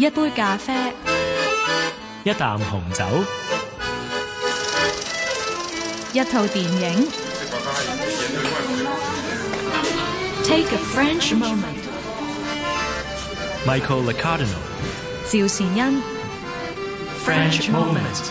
一杯咖啡，一啖紅酒，一套電影。Take a French moment。Michael Le Cardinal，。趙善恩。French moment。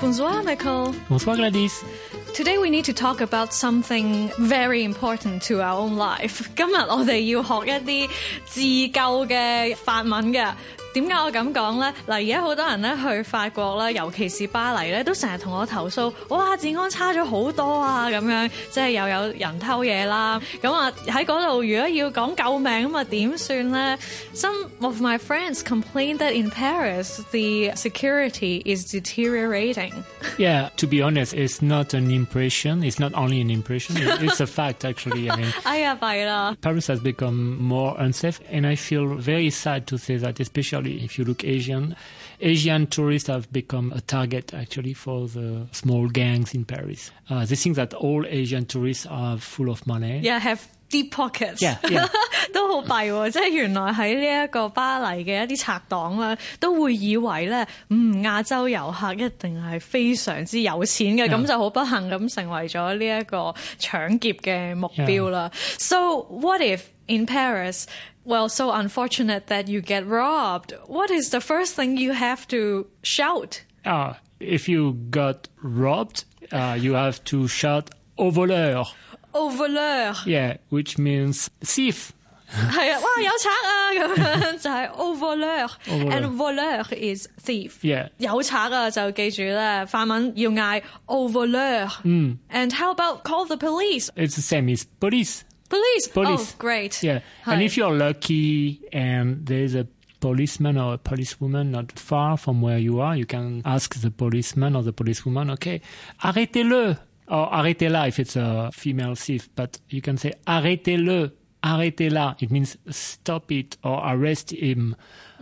Bonjour, Michael. Bonsoir Gladys。Today we need to talk about something very important to our own life. 今日我哋要学一啲自救嘅法文嘅。 点解我咁讲呢？嗱，而家好多人咧去法国啦，尤其是巴黎咧，都成日同我投诉，哇，治安差咗好多啊！咁样即系又有人偷嘢啦。咁啊喺嗰度，如果要讲救命咁啊点算呢 Some of my friends complain that in Paris the security is deteriorating. Yeah, to be honest, it's not an impression. It's not only an impression. it- It's a fact, actually. I mean, 哎呀，弊啦！ Paris has become more unsafe, and I feel very sad to say that, especially if you look Asian. Asian tourists have become a target actually for the small gangs in Paris. Uh, they think that all Asian tourists are full of money. Yeah, have deep pockets. Yeah, yeah. 都好弊喎！即系原来喺呢一个巴黎嘅一啲贼党咧，都会以为咧，嗯，亚洲游客一定系非常之有钱嘅，咁 Yeah. 就好不幸咁成为咗呢一个抢劫嘅目标啦。So what if in Paris? Well, so unfortunate that you get robbed. What is the first thing you have to shout? Ah, if you got robbed, uh, you have to shout au voleur. Au voleur, yeah, which means thief。係啊，哇有賊啊咁樣就係 au voleur，and voleur is thief。Yeah，有賊啊就記住咧，法文要嗌 uh, uh, au voleur。嗯。And hmm. how about call the police? It's the same as police. Police. Police. Oh, great. Yeah. And if you're lucky and there's a policeman or a policewoman not far from where you are, you can ask the policeman or the policewoman, okay, arrêtez-le. Or arrêtez-la if it's a female thief. But you can say arrêtez-le. Arrêtez-la. It means stop it or arrest him.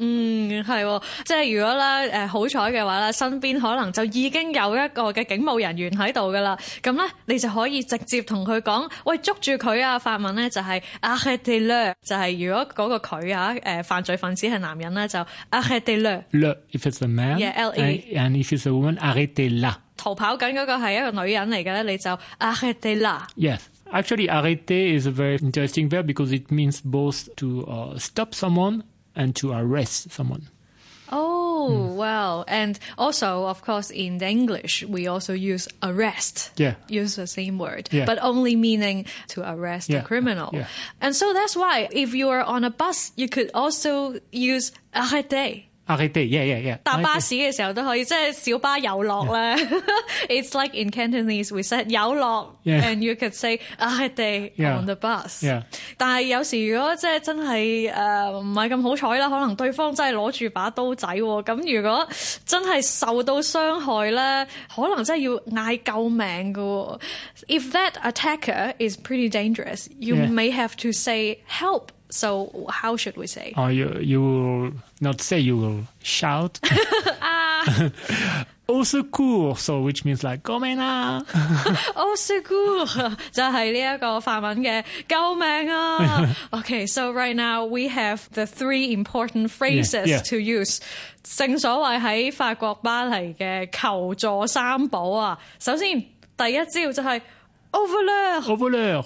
嗯，係喎，即係如果咧誒好彩嘅話咧，身邊可能就已經有一個嘅警務人員喺度噶啦，咁咧你就可以直接同佢講，喂捉住佢啊！法文咧就係 arrêtez-le，就係如果嗰個佢啊誒犯罪分子係男人咧就 arrêtez-le。Le if it's a man. Yeah, L-E. And, and if it's a woman, arrêtez-la. 逃跑緊嗰個係一個女人嚟嘅咧，你就 arrêtez-la。Yes. Actually, arrêter is a very interesting verb because it means both to uh, stop someone and to arrest someone. Oh, well, and also, of course, in the English, we also use arrest. Yeah. Use the same word, Yeah. but only meaning to arrest a criminal. Yeah. And so that's why if you are on a bus, you could also use arrêter. Yeah, yeah, yeah. 搭巴士嘅時候都可以，即係小巴有落咧。It's like in Cantonese we said 有落 and you could say 啊 arrêter Yeah. on the bus。但係有時如果即係真係誒唔係咁好彩啦，可能對方真係攞住把刀仔喎，咁如果真係受到傷害咧，可能真係要嗌救命㗎喎。If that attacker is pretty dangerous, you may have to say help. So how should we say? Or you, you will not say, you will shout. Au secours. So, which means like, come là. Oh, secours 就系呢一个法文嘅救命啊！Okay, so right now we have the three important phrases Yeah, yeah. to use。正所谓喺法国巴黎嘅求助三宝啊！首先第一招就系 over Au voleur.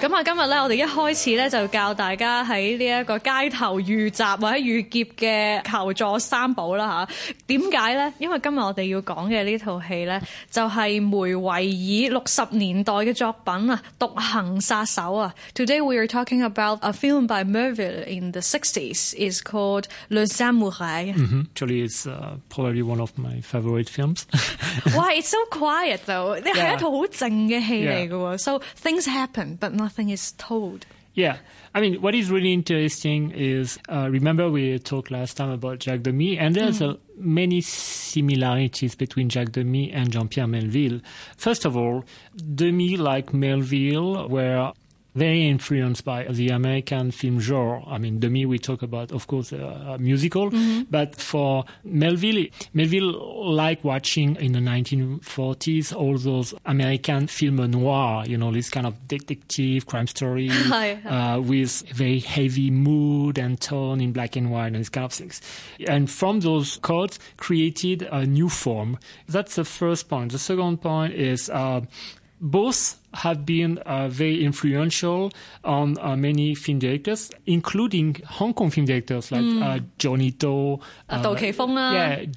咁啊，今日咧，我哋一開始咧就教大家喺呢一個街頭遇襲或者遇劫嘅求助三寶啦吓。點解咧？因為今日我哋要講嘅呢套戲咧，就係梅維爾六十年代嘅作品啊，《獨行殺手》啊。Today we are talking about a film by Merville in the 60s. It's called Le Samouraï. Mhm. Actually, it's uh, probably one of my favorite films. Why it's so quiet though？呢係 Yeah. 一套好靜嘅戲嚟嘅喎。So things happen, but nothing is told. Yeah. I mean, what is really interesting is, uh, remember we talked last time about Jacques Demy, and there's uh, many similarities between Jacques Demy and Jean-Pierre Melville. First of all, Demy, like Melville, were very influenced by the American film genre. I mean, Demy, we talk about, of course, uh, musical, but for Melville, Melville liked watching in the 1940s all those American film noir, you know, this kind of detective crime story uh, with very heavy mood and tone in black and white and these kind of things. And from those codes, created a new form. That's the first point. The second point is uh, both have been uh, very influential on uh, many film directors, including Hong Kong film directors like mm. uh, Johnny To, uh,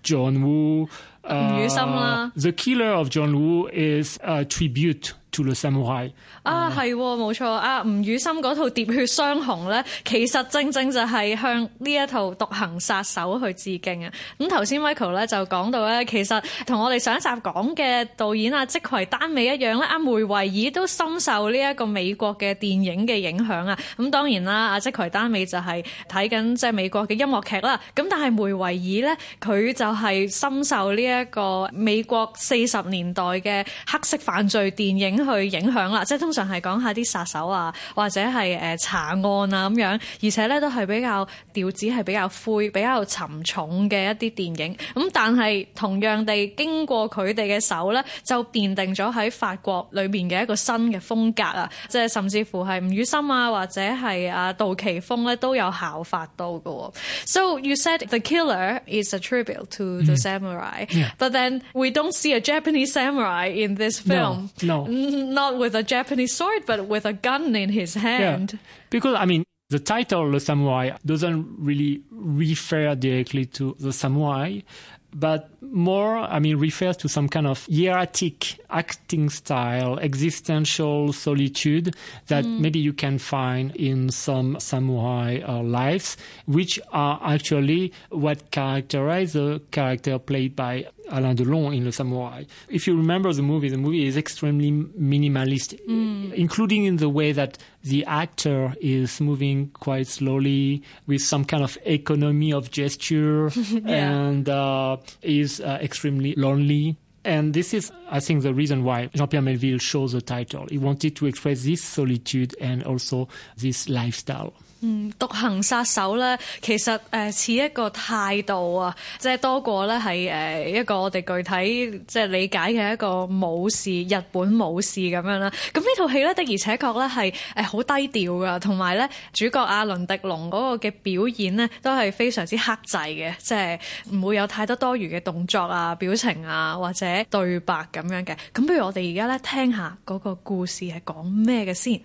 John Woo, uh, the Killer of John Woo is a tribute to the samurai. 啊，係喎冇錯啊！吳宇森嗰套《喋血雙雄》咧，其實正正就係向呢一套《獨行殺手》去致敬啊！咁頭先 Michael 咧就講到咧，其實同我哋上一集講嘅導演啊，即葵丹美一樣咧，阿梅維爾都深受呢一個美國嘅電影嘅影響啊！咁當然啦，阿即葵丹美就係睇緊即係美國嘅音樂劇啦。咁但係梅維爾咧，佢就係深受呢一個美國四十年代嘅黑色犯罪電影去影響啦，即係通常係講下啲殺手啊，或者係誒查案啊咁樣，而且咧都係比較調子係比較灰、比較沉重嘅一啲電影。咁但係同樣地，經過佢哋嘅手咧，就奠定咗喺法國裏面嘅一個新嘅風格啊！即係甚至乎係吳宇森啊，或者係啊杜琪峰咧都有效法到嘅喎。So you said the killer is a tribute to the samurai, but then we don't see a Japanese samurai in this film. No, no. Not with a Japanese sword, but with a gun in his hand. Yeah. Because, I mean, the title, The Samurai, doesn't really refer directly to the samurai, but more, I mean, refers to some kind of hieratic acting style, existential solitude that maybe you can find in some samurai uh, lives, which are actually what characterize the character played by Alain Delon in Le Samouraï. If you remember the movie, the movie is extremely minimalist, including in the way that the actor is moving quite slowly with some kind of economy of gesture and uh, is uh, extremely lonely. And this is, I think, the reason why Jean-Pierre Melville chose the title. He wanted to express this solitude and also this lifestyle. 獨行殺手咧，其實誒似一個態度啊，即係多過咧係誒一個我哋具體即係理解嘅一個武士、日本武士咁樣啦。咁呢套戲咧的而且確咧係誒好低調噶，同埋咧主角阿倫迪龍嗰個嘅表演咧都係非常之克制嘅，即係唔會有太多多餘嘅動作啊、表情啊或者對白咁樣嘅。咁不如我哋而家咧聽下嗰個故事係講咩嘅先。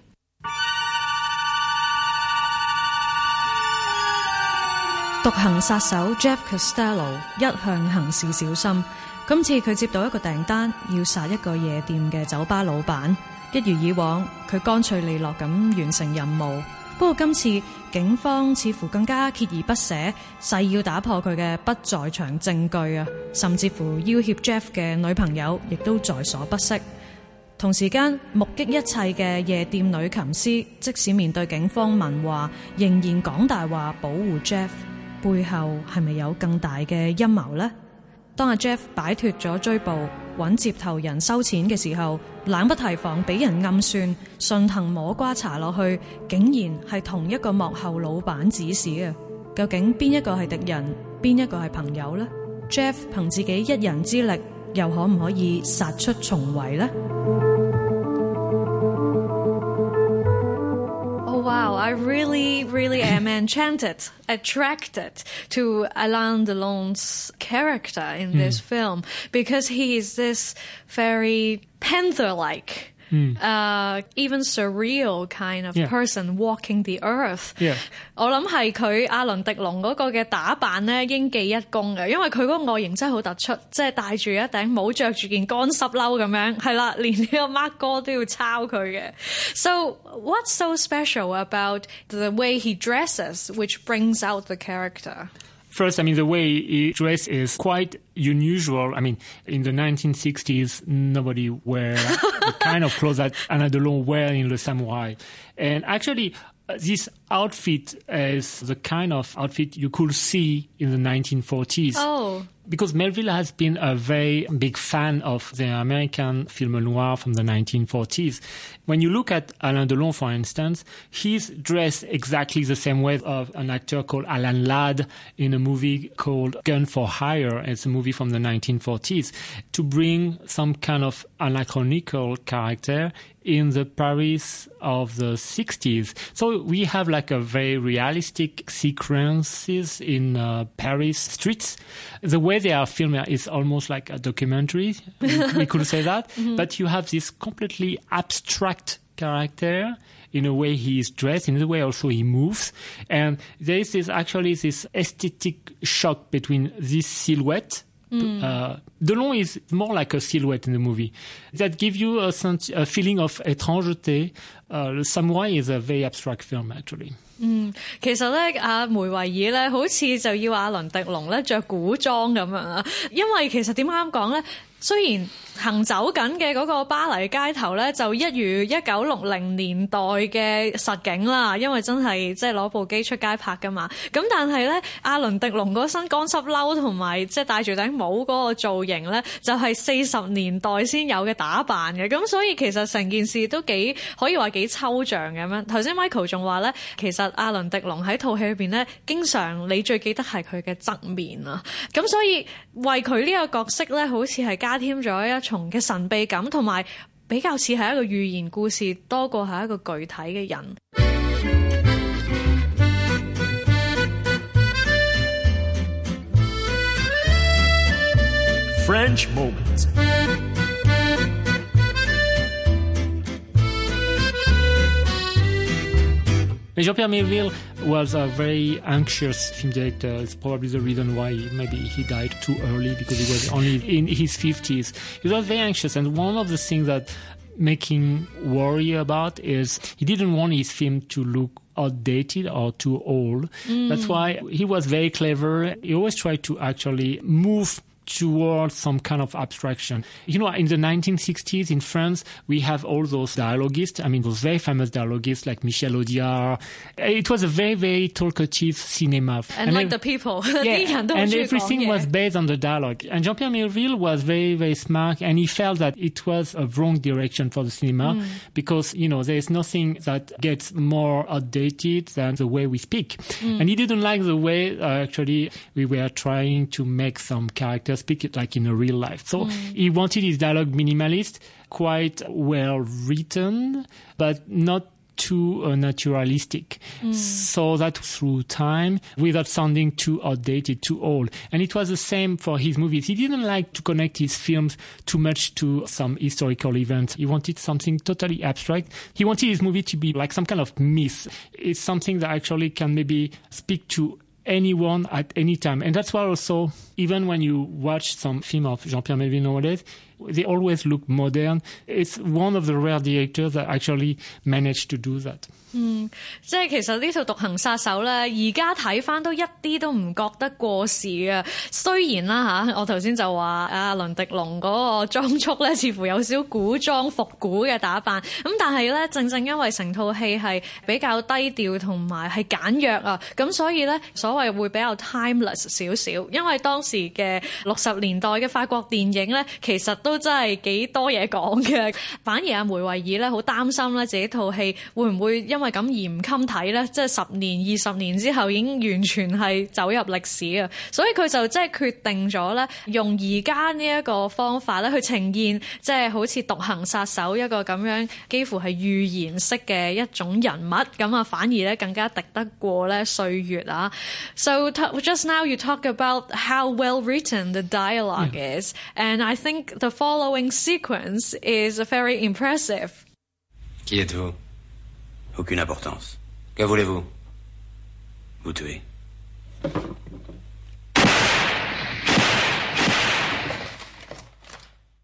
獨行殺手 Jeff Costello 一向行事小心，今次佢接到一個訂單，要殺一個夜店嘅酒吧老闆。一如以往，佢乾脆利落咁完成任務。不過今次警方似乎更加锲而不捨，誓要打破佢嘅不在場證據啊！甚至乎要挟 Jeff 嘅女朋友，亦都在所不惜。同時間，目擊一切嘅夜店女琴師，即使面對警方問話，仍然講大話保護 Jeff。背后係咪有更大嘅陰謀呢？當阿 Jeff 擺脱咗追捕，揾接頭人收錢嘅時候，冷不提防俾人暗算，順藤摸瓜查落去，竟然係同一個幕後老闆指使啊！究竟邊一個係敵人，邊一個係朋友呢 Jeff 憑自己一人之力，又可唔可以殺出重圍呢 I really, really am enchanted, attracted to Alain Delon's character in this hmm. film because he is this very panther-like, uh, even surreal kind of Yeah. person walking the earth. Yeah. 我谂系佢阿伦迪龙嗰个嘅打扮咧，应记一功嘅，因为佢嗰个外形真系好突出，即系戴住一顶帽，着住件干湿褛咁样，系啦，连呢个 Mark 哥都要抄佢嘅。So what's so special about the way he dresses, which brings out the character? First, I mean, the way he dress is quite unusual. I mean, in the 1960s, nobody wear the kind of clothes that Alain Delon wear in Le Samouraï. And actually, uh, this outfit is the kind of outfit you could see in the 1940s. Oh. Because Melville has been a very big fan of the American film noir from the 1940s. When you look at Alain Delon, for instance, he's dressed exactly the same way of an actor called Alan Ladd in a movie called Gun for Hire. It's a movie from the 1940s to bring some kind of anachronical character in the Paris of the 60s. So we have like a very realistic sequences in uh, Paris streets. The way they are filmed is almost like a documentary. we could say that. Mm-hmm. But you have this completely abstract character in a way he is dressed, in the way also he moves. And there is this, actually this aesthetic shock between this silhouette uh, Delon is more like a silhouette in the movie that give you a, sense, a feeling of étrangeté. Uh, the Samurai is a very abstract film, actually. 其实咧，阿梅维尔咧，好似就要阿伦迪龙咧着古装咁样啊。因为其实点啱讲咧？ 雖然行走緊嘅嗰個巴黎街頭咧，就一如一九六零年代嘅實景啦，因為真係即係攞部機出街拍噶嘛。咁但係咧，阿倫迪龍嗰身乾濕褸同埋即係戴住頂帽嗰個造型咧，就係四十年代先有嘅打扮嘅。咁所以其實成件事都幾可以話幾抽象咁樣。頭先 Michael 仲話咧，其實阿倫迪龍喺套戲裏邊咧，經常你最記得係佢嘅側面啊。咁所以為佢呢個角色咧，好似係加添咗一重嘅神秘感，同埋比較似係一個寓言故事多過係一個具體嘅人。French moment. Jean-Pierre Melville was a very anxious film director. It's probably the reason why maybe he died too early because he was only in his 50s. He was very anxious. And one of the things that make him worry about is he didn't want his film to look outdated or too old. Mm. That's why he was very clever. He always tried to actually move towards some kind of abstraction. You know, in the 1960s in France, we have all those dialogists. I mean, those very famous dialogists like Michel Audiard. Eh, it was a very, very talkative cinema. And, and like the people. Yeah. and everything yeah. was based on the dialogue. And Jean-Pierre Melville was very, very smart and he felt that it was a wrong direction for the cinema mm. because, you know, there is nothing that gets more outdated than the way we speak. Mm. And he didn't like the way, uh, actually, we were trying to make some characters speak it like in a real life. So he wanted his dialogue minimalist, quite well written, but not too uh, naturalistic. So that through time, without sounding too outdated, too old. And it was the same for his movies. He didn't like to connect his films too much to some historical events. He wanted something totally abstract. He wanted his movie to be like some kind of myth. It's something that actually can maybe speak to anyone at any time. And that's why also, even when you watch some film of Jean-Pierre Melville nowadays, they always look modern. It's one of the rare directors that actually managed to do that. 即系其实呢套《独行杀手》咧，而家睇翻都一啲都唔觉得过时啊！虽然啦吓，我头先就话阿伦迪龙嗰个装束咧，似乎有少古装复古嘅打扮，咁但系咧，正正因为成套戏系比较低调同埋系简约啊，咁所以咧，所谓会比较 timeless 少少。因为当时嘅六十年代嘅法国电影咧，其实 都真係幾多嘢講嘅。反而阿梅維爾咧，好擔心咧自己套戲會唔會因為咁而唔襟睇咧？即係十年、二十年之後已經完全係走入歷史啊！所以佢就即係決定咗咧，用而家呢一個方法咧去呈現，即係好似獨行殺手一個咁樣幾乎係預言式嘅一種人物，咁啊反而咧更加敵得過咧歲月啊！So just now you talk about how well written the dialogue is, and I think the following sequence is very impressive. Qui êtes-vous Aucune importance. Que voulez-vous Vous tuer.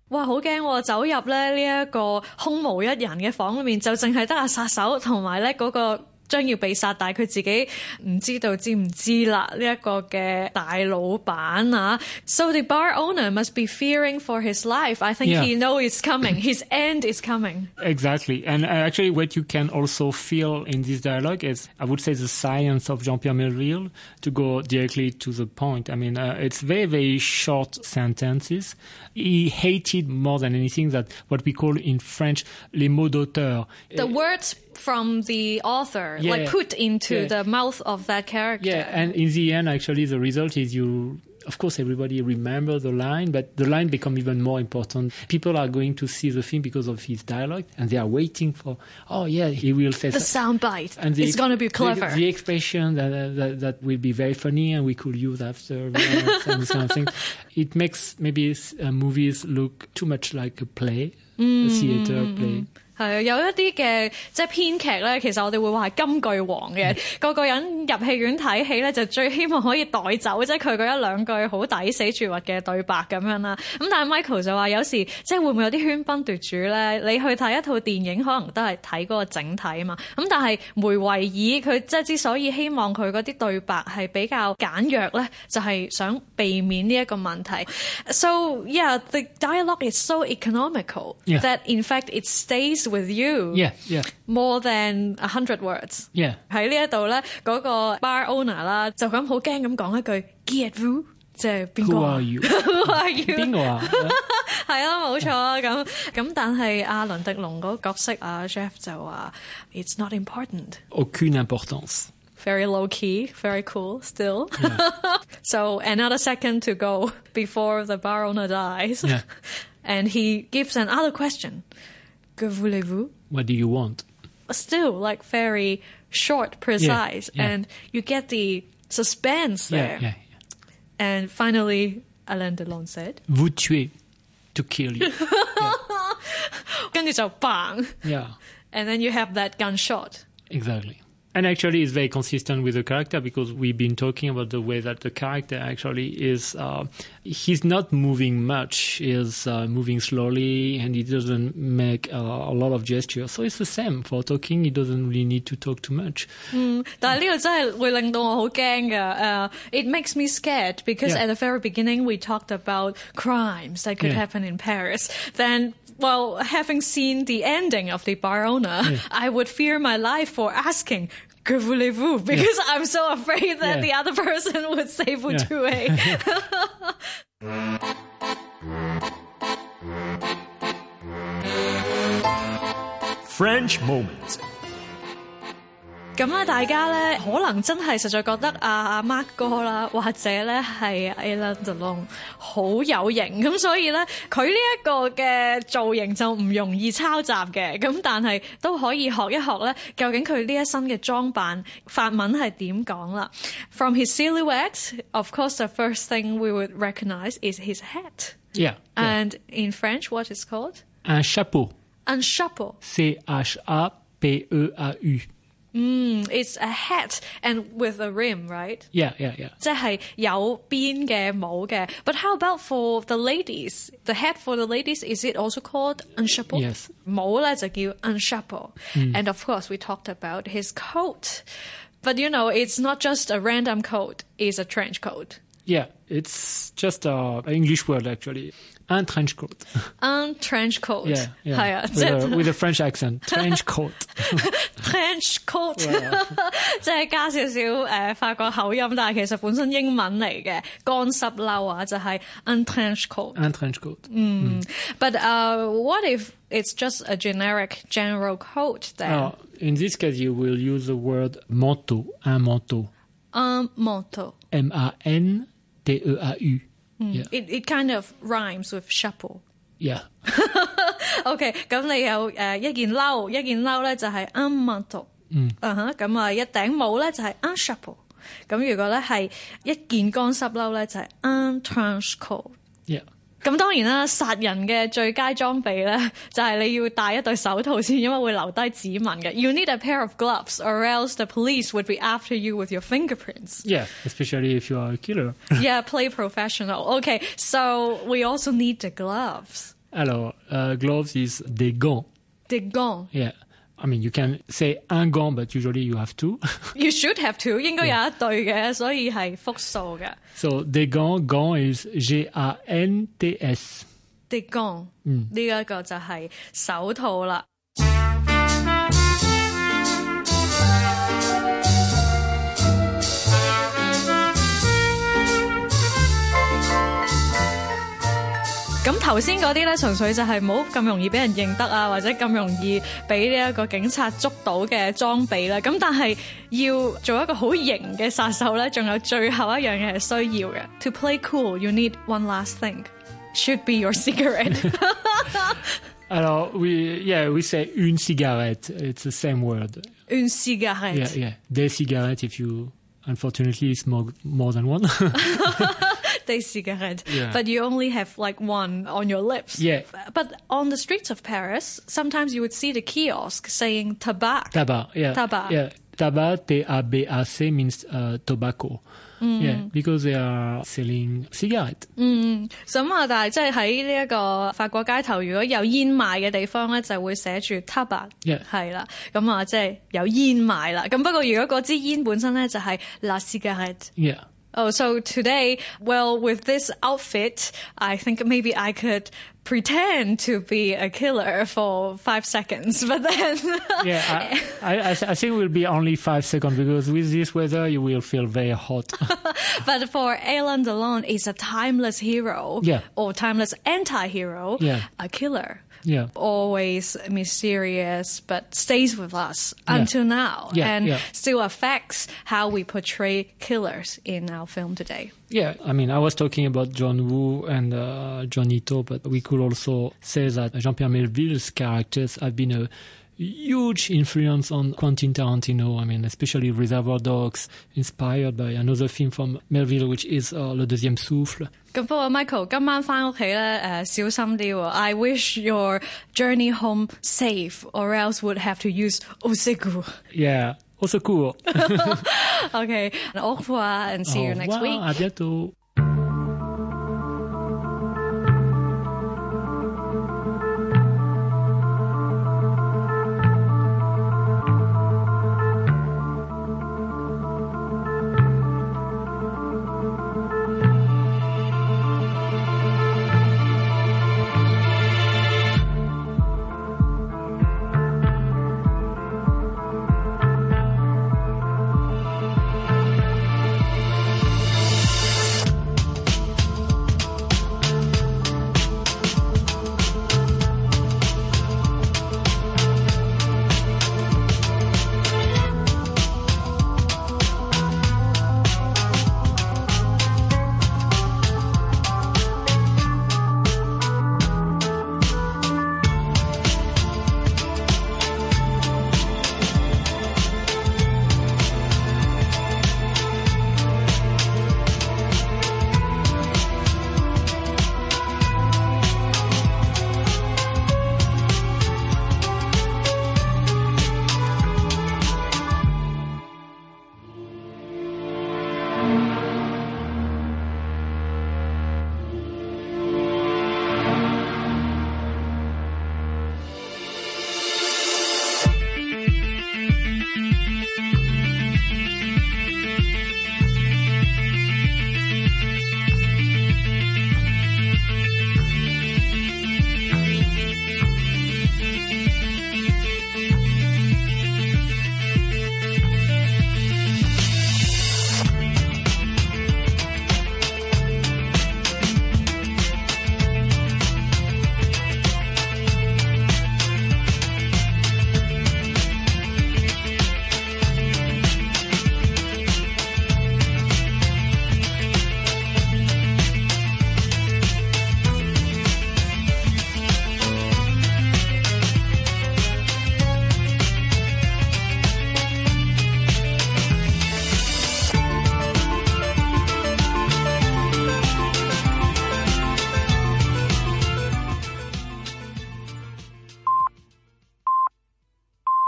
哇，好惊喎！走入咧呢一个空无一人嘅房里面，就净系得阿杀手同埋咧嗰个 将要被杀，但系佢自己唔知道知唔知啦。呢、一个嘅大老板啊，so the bar owner must be fearing for his life. I think Yeah. he know it's coming. His end is coming. Exactly. And uh, actually, what you can also feel in this dialogue is, I would say, the science of Jean-Pierre Melville to go directly to the point. I mean, uh, it's very, very short sentences. He hated more than anything that what we call in French les mots d'auteur. The words from the author, Yeah. like put into Yeah. the mouth of that character. Yeah, and in the end, actually, the result is you. Of course, everybody remember the line, but the line become even more important. People are going to see the film because of his dialogue, and they are waiting for. Oh, yeah, he will say the so- sound bite. and the it's going to be the- clever. The, expression that, uh, that that will be very funny, and we could use after and this kind of thing. It makes maybe uh, movies look too much like a play, a theater play. 係啊，有一啲嘅即係編劇咧，其實我哋會話係金句王嘅，個個人入戲院睇戲咧就最希望可以帶走，即係佢嗰一兩句好抵死絕核嘅對白咁樣啦。咁但係 Michael 就話有時即係會唔會有啲喧賓奪主咧？你去睇一套電影，可能都係睇嗰個整體啊嘛。咁但係梅維爾佢即係之所以希望佢嗰啲對白係比較簡約咧，就係、想避免呢一個問題。So yeah, the dialogue is so economical that in fact it stays with you, yeah. More than a hundred words。Yeah。喺呢一度咧，嗰個 bar owner 啦，就咁好驚咁講一句 Get you。即係邊個啊？邊個啊？係啊，冇錯啊！咁咁，但係阿倫迪龍嗰角色啊，Jef 就話：It's not important. Aucune importance. Very low key, very cool still. Yeah. so another second to go before the bar owner dies. Yeah. And he gives another question que voulez-vous? What do you want? Still, like, very short, precise, yeah, yeah. and you get the suspense there. Yeah, and finally, Alain Delon said, Vous tuez, to kill you. yeah. And then you have that gunshot. Exactly And actually, it's very consistent with the character because we've been talking about the way that the character actually is. Uh, he's not moving much. He's uh, moving slowly, and he doesn't make uh, a lot of gestures. So it's the same for talking. He doesn't really need to talk too much. 但系呢个真系会令到我好惊㗎。Uh, it makes me scared because Yeah. at the very beginning we talked about crimes that could Yeah. happen in Paris. Then, well, having seen the ending of the bar owner, I would fear my life for asking. Que voulez-vous? Because I'm so afraid that Yeah. the other person would say vous Yeah. tuez. French moment. 咁咧，大家咧可能真系实在觉得阿阿 Mark 哥啦，或者咧系 Alain Delon 好有型，咁所以咧佢呢一個嘅造型就唔容易抄襲嘅，咁但係都可以學一學咧，究竟佢呢一身嘅裝扮法文係點講啦？From his silhouette, of course, the first thing we would recognize is his hat, Yeah. yeah. and in French, what is called Un chapeau. un chapeau. C H A P E A U. It's a hat and with a rim, right? Yeah, yeah, yeah. 即系有边嘅帽嘅。But how about for the ladies? The hat for the ladies is it also called un chapeau? Yes. 帽咧就叫 un chapeau. And of course we talked about his coat. But you know, it's not just a random coat, it's a trench coat. Yeah, it's just uh, an English word actually. Un trench coat. Un trench coat. Yeah, yeah. 系啊， with, 即 a, 系 with a French accent. Trench coat. trench coat，即系加少少诶法国口音，但系其实本身英文嚟嘅干湿褛啊，就系 un trench coat。 Un trench coat. But uh, what if it's just a generic general coat then? Uh, in this case, you will use the word manteau. Un manteau. Un manteau. M E. Yeah. It, it kind of rhymes with chapeau. Yeah. OK，咁你有誒、呃一件褸，一件褸咧就係 un manteau。嗯。啊哈，咁啊一頂帽咧就係 un chapeau。咁如果咧係一件乾濕褸咧就係 un trench coat。Yeah. 咁当然啦，杀人嘅最佳装备咧，就系你要戴一对手套先，因为会留低指纹嘅。You need a pair of gloves, or else the police would be after you with your fingerprints. Yeah. Especially if you are a killer. yeah, play professional. Okay, so we also need the gloves. Alors, uh, gloves is des gants. Des gants. Yeah. I mean, you can say un gant, but usually you have two. You should have two，应该有一对嘅，所以系复数嘅。 so des gants, gant is G-A-N-T-S. 啲光，呢一个就系手套啦。 咁頭先嗰啲咧，純粹就係冇咁容易俾人認得啊，或者咁容易俾呢一個警察捉到嘅裝備啦。咁但係要做一個好型嘅殺手咧，仲有最後一樣嘢係需要嘅。To play cool, you need one last thing. Should be your cigarette. Alors, we, yeah, we say une cigarette. It's the same word. Une cigarette. Yeah, yeah. Des cigarettes, if you, unfortunately, it's more, more than one. Des cigarettes. Yeah. But you only have like one on your lips. Yeah. But on the streets of Paris, sometimes you would see the kiosk saying tabac. Tabac, yeah. Tabac. Yeah. Tabac, T-A-B-A-C means uh, tobacco. Yeah, because they are selling cigarette. 咁啊，但系即系喺呢一个法国街头，如果有烟卖嘅地方咧，就会写住 tabac， Yeah. 系啦。咁啊，即系有烟卖啦。咁不过如果嗰支烟本身咧就系 la cigarette。 Yeah. Oh, so today, well, with this outfit, I think maybe I could pretend to be a killer for five seconds, but then, Yeah, I, I, I think it will be only five seconds because with this weather you will feel very hot. but for Alain Delon, is a timeless hero, Yeah. or timeless anti-hero, Yeah. a killer. Yeah. Always mysterious, but stays with us Yeah. until now, Yeah, and still affects how we portray killers in our film today. Yeah, I mean, I was talking about John Woo and uh, Johnny To, but we could also say that Jean-Pierre Melville's characters have been a huge influence on Quentin Tarantino. I mean, especially Reservoir Dogs, inspired by another film from Melville, which is uh, Le Deuxième Souffle. 咁不過 Michael wish your journey home safe or else would have to use au secours. Yeah, au secours. okay, au revoir and see you next week.